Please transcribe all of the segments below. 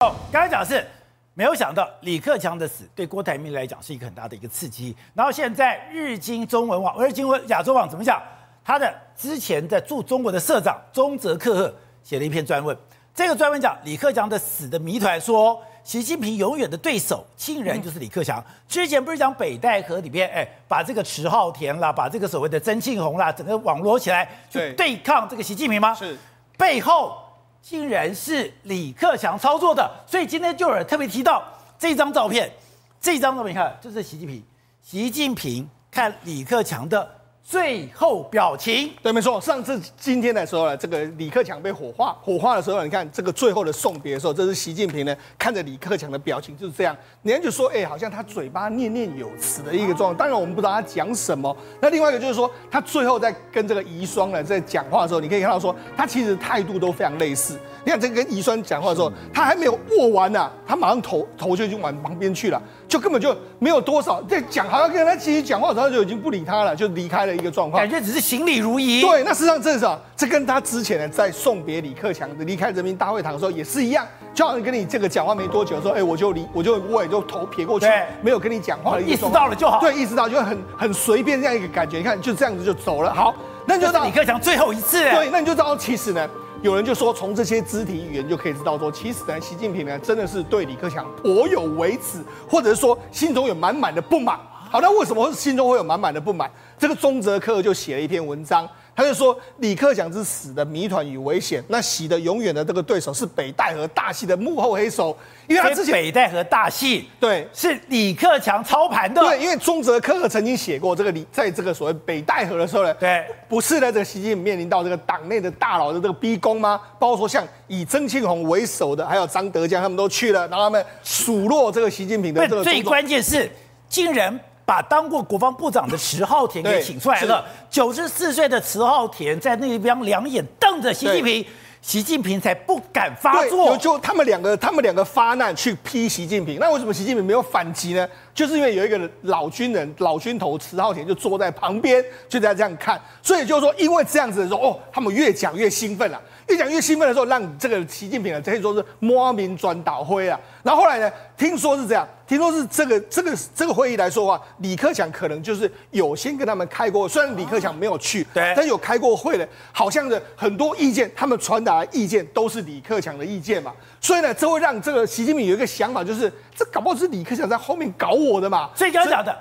哦，刚才讲的是没有想到李克强的死对郭台铭来讲是一个很大的一个刺激。然后现在日经中文网、日经亚洲网怎么讲？他的之前的驻中国的社长中泽克赫写了一篇专文，这个专文讲李克强的死的谜团，说习近平永远的对手竟然就是李克强。之前不是讲北戴河里边，哎，把这个池浩田啦，把这个所谓的曾庆红啦，整个网罗起来去对抗这个习近平吗？是，背后。竟然是李克强操作的，所以今天就有人特别提到这张照片。这张照片，看，就是习近平。习近平看李克强的。最后表情，对，没错。上次今天的时候呢，这个李克强被火化，火化的时候，你看这个最后的送别的时候，这是习近平呢看着李克强的表情就是这样。人家就说，哎、好像他嘴巴念念有词的一个状况。当然我们不知道他讲什么。那另外一个就是说，他最后在跟这个遗孀呢在讲话的时候，你可以看到说，他其实态度都非常类似。你看这个跟遗孀讲话的时候，他还没有握完呢、他马上头头就已经往旁边去了。就根本就没有多少在讲，好像跟他其实讲话，的时候就已经不理他了，就离开了一个状况，感觉只是行礼如仪。对，那实际上这是啊？这跟他之前呢在送别李克强的离开人民大会堂的时候也是一样，就好像跟你这个讲话没多久说，哎，我就离，我就我也就头撇过去，没有跟你讲话的意思到了就好。对，意识到就很很随便这样一个感觉，你看就这样子就走了。好，那你就到李克强最后一次。对，那你就知道其实呢。有人就说，从这些肢体语言就可以知道，说其实呢，习近平呢真的是对李克强颇有微词，或者是说心中有满满的不满。好，那为什么心中会有满满的不满？这个中泽克就写了一篇文章。他就说李克强之死的谜团与危险，那习的永远的这个对手是北戴河大戏的幕后黑手，因为他之前北戴河大戏对是李克强操盘的，对，因为中泽克曾经写过这个李在这个所谓北戴河的时候呢，对，不是呢这个习近平面临到这个党内的大佬的这个逼宫吗？包括说像以曾庆红为首的，还有张德江他们都去了，然后他们数落这个习近平的这个最关键是竟然。把当过国防部长的迟浩田给请出来了。九十四岁的迟浩田在那边两眼瞪着习近平，习近平才不敢发作。就他们两个，他们两个发难去批习近平。那为什么习近平没有反击呢？就是因为有一个老军人、老军头迟浩田就坐在旁边，就在这样看。所以就是说，因为这样子的时候，哦，他们越讲越兴奋了。越讲越兴奋的时候，让这个习近平啊，可以说是摸名转倒灰啊。然后后来呢，听说是这样，听说是这个这个这个会议来说的话，李克强可能就是有先跟他们开过，虽然李克强没有去，对，但有开过会的，好像的很多意见，他们传达的意见都是李克强的意见嘛。所以呢，这会让这个习近平有一个想法，就是这搞不好是李克强在后面搞我的嘛。所以刚刚讲的。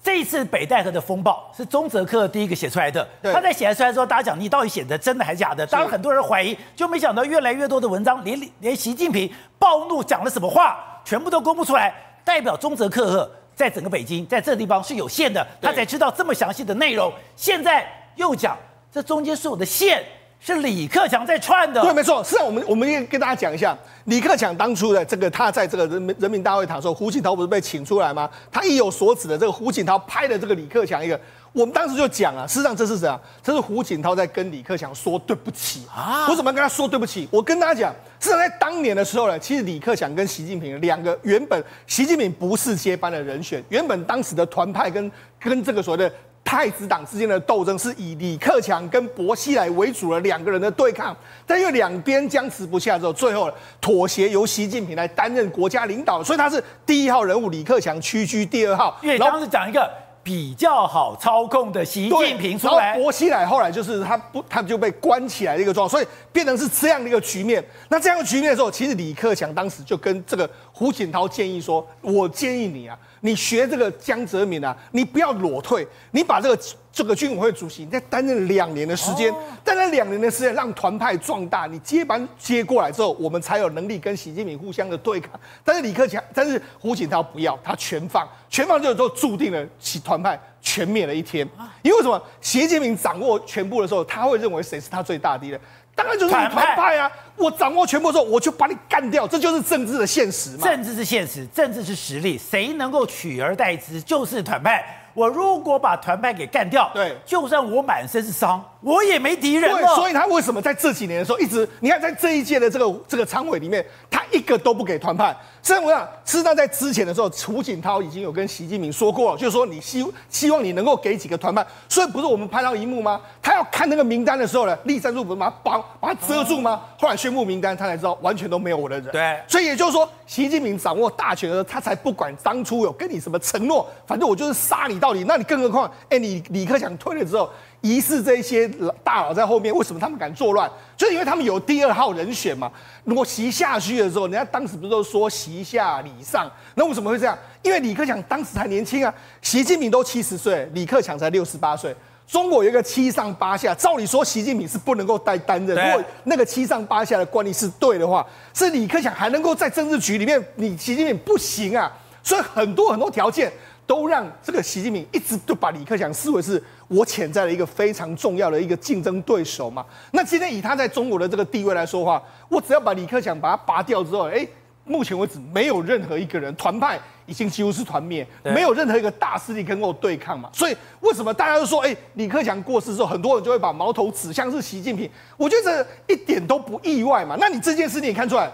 这一次北戴河的风暴是中泽克第一个写出来的。他在写出来之后，大家讲你到底写的真的还是假的？当然很多人怀疑，就没想到越来越多的文章，连连习近平暴怒讲了什么话，全部都公布出来，代表中泽克赫在整个北京，在这个地方是有限的，他才知道这么详细的内容。现在又讲这中间所有的线。是李克强在串的，对，没错。是啊，我们我们也跟大家讲一下，李克强当初的这个，他在这个人民人民大会堂的时候，胡锦涛不是被请出来吗？他意有所指的这个胡锦涛拍的这个李克强一个，我们当时就讲啊，事实上这是什么？这是胡锦涛在跟李克强说对不起啊。我怎么跟他说对不起？我跟大家讲，事实上在当年的时候呢，其实李克强跟习近平两个原本习近平不是接班的人选，原本当时的团派跟跟这个所谓的。太子党之间的斗争是以李克强跟薄熙来为主的两个人的对抗，但因为两边僵持不下之后，最后妥协由习近平来担任国家领导，所以他是第一号人物，李克强屈居第二号。因为当时讲一个比较好操控的习近平出来，然后薄熙来后来就是他不，他就被关起来的一个状况，所以变成是这样的一个局面。那这样的局面的时候，其实李克强当时就跟这个胡锦涛建议说：“我建议你啊。”你学这个江泽民啊，你不要裸退，你把这个这个军委会主席，你再担任两年的时间，担任两年的时间，让团派壮大，你接班接过来之后，我们才有能力跟习近平互相的对抗。但是李克强，但是胡锦涛不要，他全放，全放之后就注定了其团派全灭了一天。因为什么？习近平掌握全部的时候，他会认为谁是他最大敌人？当然就是团派啊！我掌握全部之后，我就把你干掉，这就是政治的现实嘛。政治是现实，政治是实力，谁能够取而代之，就是团派。我如果把团派给干掉，对，就算我满身是伤，我也没敌人了。对，所以他为什么在这几年的时候一直，你看在这一届的这个这个常委里面，他一个都不给团派。实际上，事实上在之前的时候，胡锦涛已经有跟习近平说过了，就是说你希希望你能够给几个团派。所以不是我们拍到一幕吗？他要看那个名单的时候呢，栗战书不是把他绑把他遮住吗？后来宣布名单，他才知道完全都没有我的人。对，所以也就是说，习近平掌握大权的时候，他才不管当初有跟你什么承诺，反正我就是杀你到道理。那你更何况，哎、你李克强退了之后。疑似这些大佬在后面，为什么他们敢作乱？就是因为他们有第二号人选嘛。如果习下去的时候，人家当时不是都说习下李上？那为什么会这样？因为李克强当时还年轻啊，习近平都七十岁，李克强才六十八岁。中国有一个七上八下，照理说习近平是不能够带担任。如果那个七上八下的惯例是对的话，是李克强还能够在政治局里面，你习近平不行啊。所以很多很多条件。都让这个习近平一直都把李克强视为是我潜在的一个非常重要的一个竞争对手嘛。那今天以他在中国的这个地位来说话，我只要把李克强把他拔掉之后，哎，目前为止没有任何一个人团派已经几乎是团灭，没有任何一个大势力跟我对抗嘛。所以为什么大家都说，哎，李克强过世之后，很多人就会把矛头指向是习近平？我觉得这一点都不意外嘛。那你这件事你也看出来。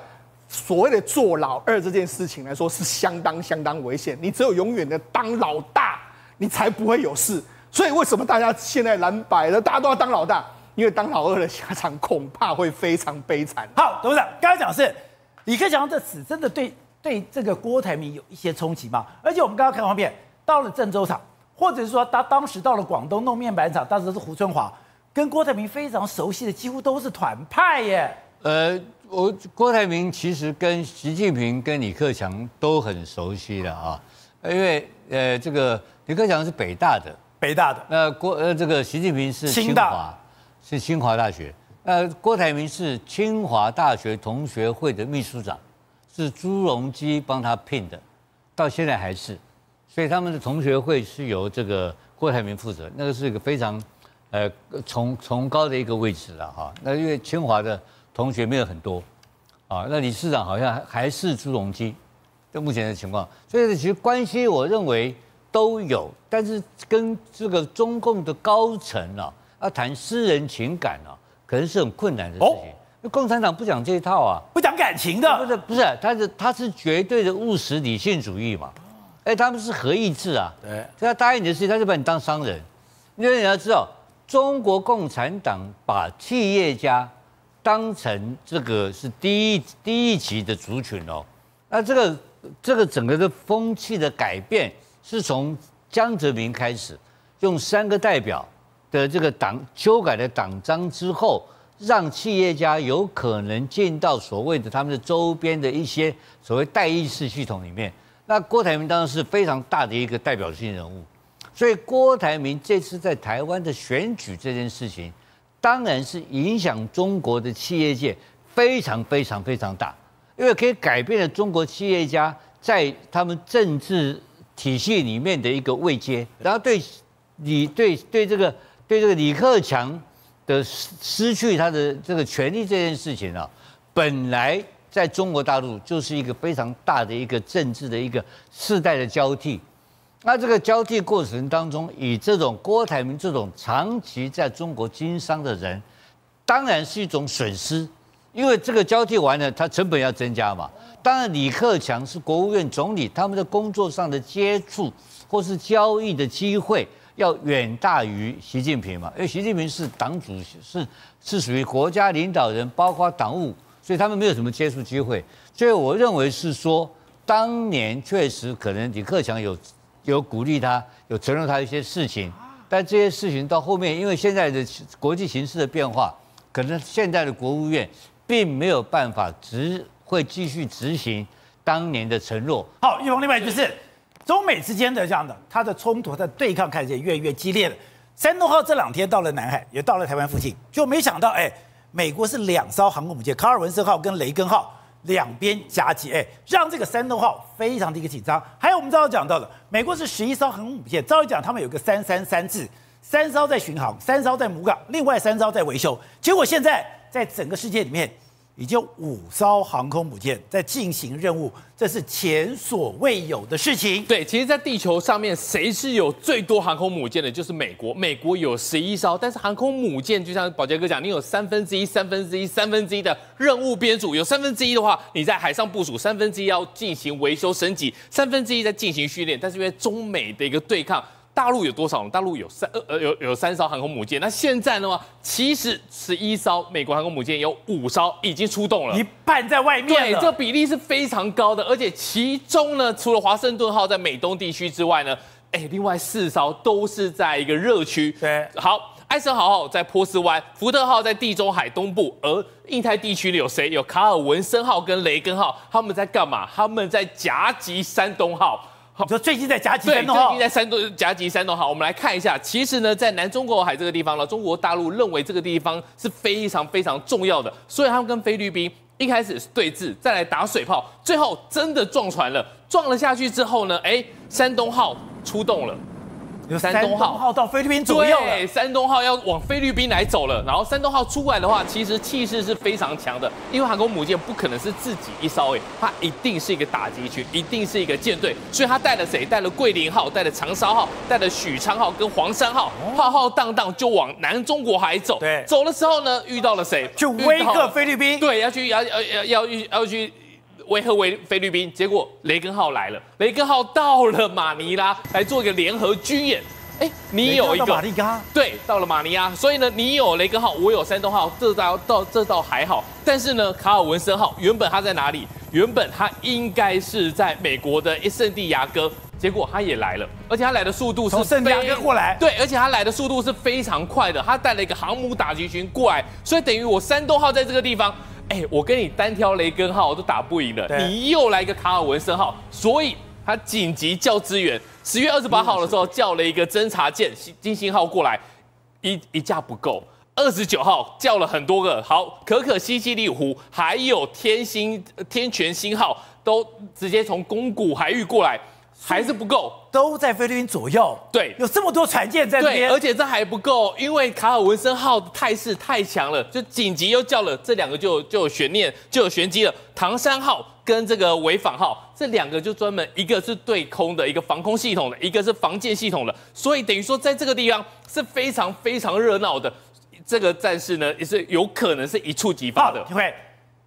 所谓的做老二这件事情来说是相当相当危险，你只有永远的当老大，你才不会有事。所以为什么大家现在蓝白了大家都要当老大？因为当老二的下场恐怕会非常悲惨。好，董事长刚才讲的是李克强这次真的对对这个郭台铭有一些冲击吗？而且我们刚刚看画面，到了郑州厂，或者是说他当时到了广东弄面板厂，当时是胡春华，跟郭台铭非常熟悉的，几乎都是团派耶。呃。我郭台铭其实跟习近平、跟李克强都很熟悉的啊，因为呃，这个李克强是北大的，北大的，那郭呃这个习近平是清华，是清华大学，那，郭台铭是清华大学同学会的秘书长，是朱镕基帮他聘的，到现在还是，所以他们的同学会是由这个郭台铭负责，那个是一个非常呃崇崇高的一个位置了哈，那因为清华的。同学没有很多，啊，那理事长好像还是朱镕基，就目前的情况，所以其实关系我认为都有，但是跟这个中共的高层啊，要谈私人情感啊，可能是很困难的事情。那、哦、共产党不讲这一套啊，不讲感情的，不是不是，他是他是绝对的务实理性主义嘛，哎，他们是合意制啊，对，他答应你的事情，他就把你当商人，因为你要知道，中国共产党把企业家。当成这个是第一第一级的族群哦，那这个这个整个的风气的改变是从江泽民开始，用三个代表的这个党修改的党章之后，让企业家有可能进到所谓的他们的周边的一些所谓代议式系统里面。那郭台铭当然是非常大的一个代表性人物，所以郭台铭这次在台湾的选举这件事情。当然是影响中国的企业界非常非常非常大，因为可以改变了中国企业家在他们政治体系里面的一个位阶，然后对李对对这个对这个李克强的失失去他的这个权利这件事情啊，本来在中国大陆就是一个非常大的一个政治的一个世代的交替。那这个交替过程当中，以这种郭台铭这种长期在中国经商的人，当然是一种损失，因为这个交替完了，他成本要增加嘛。当然，李克强是国务院总理，他们的工作上的接触或是交易的机会要远大于习近平嘛，因为习近平是党主席，是是属于国家领导人，包括党务，所以他们没有什么接触机会。所以我认为是说，当年确实可能李克强有。有鼓励他，有承诺他一些事情，但这些事情到后面，因为现在的国际形势的变化，可能现在的国务院并没有办法执会继续执行当年的承诺。好，玉峰，另外就是中美之间的这样的，它的冲突、它的对抗，开始也越来越激烈了。山东号这两天到了南海，也到了台湾附近，就没想到，哎，美国是两艘航空母舰，卡尔文森号跟雷根号。两边夹击，哎，让这个山东号非常的一个紧张。还有我们刚刚讲到的，美国是十一艘航空母舰，照理讲他们有个三三三制，三艘在巡航，三艘在母港，另外三艘在维修。结果现在在整个世界里面，已经五艘航空母舰在进行任务，这是前所未有的事情。对，其实，在地球上面，谁是有最多航空母舰的？就是美国。美国有十一艘，但是航空母舰就像宝杰哥讲，你有三分之一、三分之一、三分之一的任务编组，有三分之一的话，你在海上部署，三分之一要进行维修升级，三分之一在进行训练。但是因为中美的一个对抗。大陆有多少呢？大陆有三呃呃有有三艘航空母舰。那现在呢？其实十一艘美国航空母舰有五艘已经出动了，一半在外面。对，这个比例是非常高的。而且其中呢，除了华盛顿号在美东地区之外呢，哎，另外四艘都是在一个热区。对，好，艾森豪号在波斯湾，福特号在地中海东部，而印太地区里有谁？有卡尔文森号跟雷根号，他们在干嘛？他们在夹击山东号。好，说最近在夹击山东号，最近在山东夹击山东号。我们来看一下，其实呢，在南中国海这个地方呢，中国大陆认为这个地方是非常非常重要的，所以他们跟菲律宾一开始是对峙，再来打水炮，最后真的撞船了，撞了下去之后呢，哎，山东号出动了。有山东号到菲律宾左右，对，山东号要往菲律宾来走了。然后山东号出来的话，其实气势是非常强的，因为航空母舰不可能是自己一艘，哎，它一定是一个打击群，一定是一个舰队。所以它带了谁？带了桂林号，带了长沙号，带了许昌号跟黄山号，浩浩荡荡就往南中国海走。对，走的时候呢，遇到了谁？就威吓菲律宾。对，要去要要要要去。威吓威菲律宾，结果雷根号来了，雷根号到了马尼拉来做一个联合军演。哎，你有一个马尼拉，对，到了马尼拉，所以呢，你有雷根号，我有山东号，这倒到这倒还好。但是呢，卡尔文森号原本它在哪里？原本它应该是在美国的圣地亚哥，结果它也来了，而且它来的速度是从圣地亚哥过来，对，而且它来的速度是非常快的，它带了一个航母打击群过来，所以等于我山东号在这个地方。哎，我跟你单挑雷根号我都打不赢了，你又来一个卡尔文森号，所以他紧急叫支援。十月二十八号的时候叫了一个侦察舰金星号过来，一一架不够。二十九号叫了很多个，好，可可西西里湖还有天星天泉星号都直接从宫古海域过来。还是不够，都在菲律宾左右。对，有这么多船舰在那边，而且这还不够，因为卡尔文森号的态势太强了，就紧急又叫了这两个就就有悬念，就有玄机了。唐山号跟这个潍坊号这两个就专门一个是对空的一个防空系统的，一个是防舰系统的，所以等于说在这个地方是非常非常热闹的。这个战事呢也是有可能是一触即发的。因为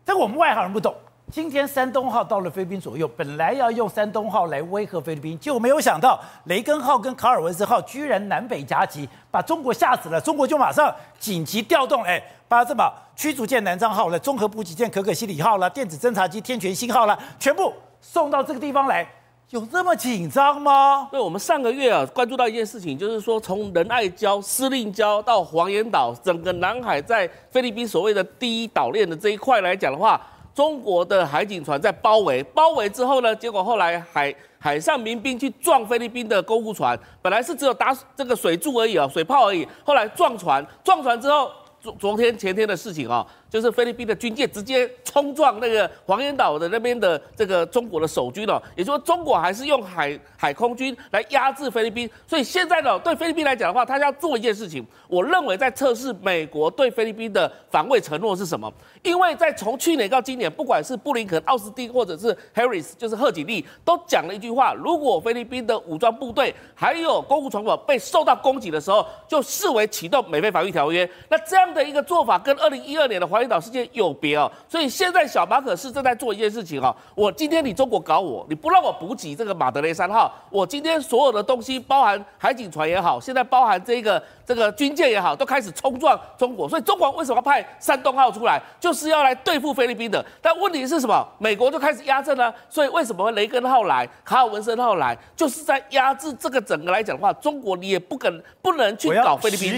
这个我们外行人不懂。今天山东号到了菲律宾左右，本来要用山东号来威吓菲律宾，结果没有想到雷根号跟卡尔文斯号居然南北夹击，把中国吓死了。中国就马上紧急调动，哎，把这把驱逐舰南昌号了、综合补给舰可可西里号了、电子侦察机天泉星号了，全部送到这个地方来。有这么紧张吗？对，我们上个月啊关注到一件事情，就是说从仁爱礁、司令礁到黄岩岛，整个南海在菲律宾所谓的第一岛链的这一块来讲的话。中国的海警船在包围，包围之后呢，结果后来海海上民兵去撞菲律宾的公务船，本来是只有打这个水柱而已啊，水炮而已，后来撞船，撞船之后，昨昨天前天的事情啊。就是菲律宾的军舰直接冲撞那个黄岩岛的那边的这个中国的守军了，也就是说中国还是用海海空军来压制菲律宾，所以现在呢，对菲律宾来讲的话，他要做一件事情，我认为在测试美国对菲律宾的防卫承诺是什么？因为在从去年到今年，不管是布林肯、奥斯汀或者是 Harris，就是贺锦丽，都讲了一句话：如果菲律宾的武装部队还有公务船舶被受到攻击的时候，就视为启动美菲防御条约。那这样的一个做法跟二零一二年的黄岛世界有别哦，所以现在小马可是正在做一件事情哈。我今天你中国搞我，你不让我补给这个马德雷三号，我今天所有的东西，包含海警船也好，现在包含这个这个军舰也好，都开始冲撞中国。所以中国为什么派山东号出来，就是要来对付菲律宾的。但问题是什么？美国就开始压阵了。所以为什么雷根号来，卡尔文森号来，就是在压制这个整个来讲的话，中国你也不可能不能去搞菲律宾。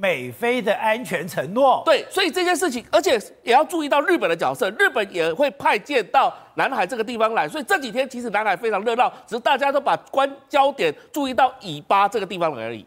美菲的安全承诺，对，所以这件事情，而且也要注意到日本的角色，日本也会派舰到南海这个地方来，所以这几天其实南海非常热闹，只是大家都把关焦点注意到以巴这个地方而已。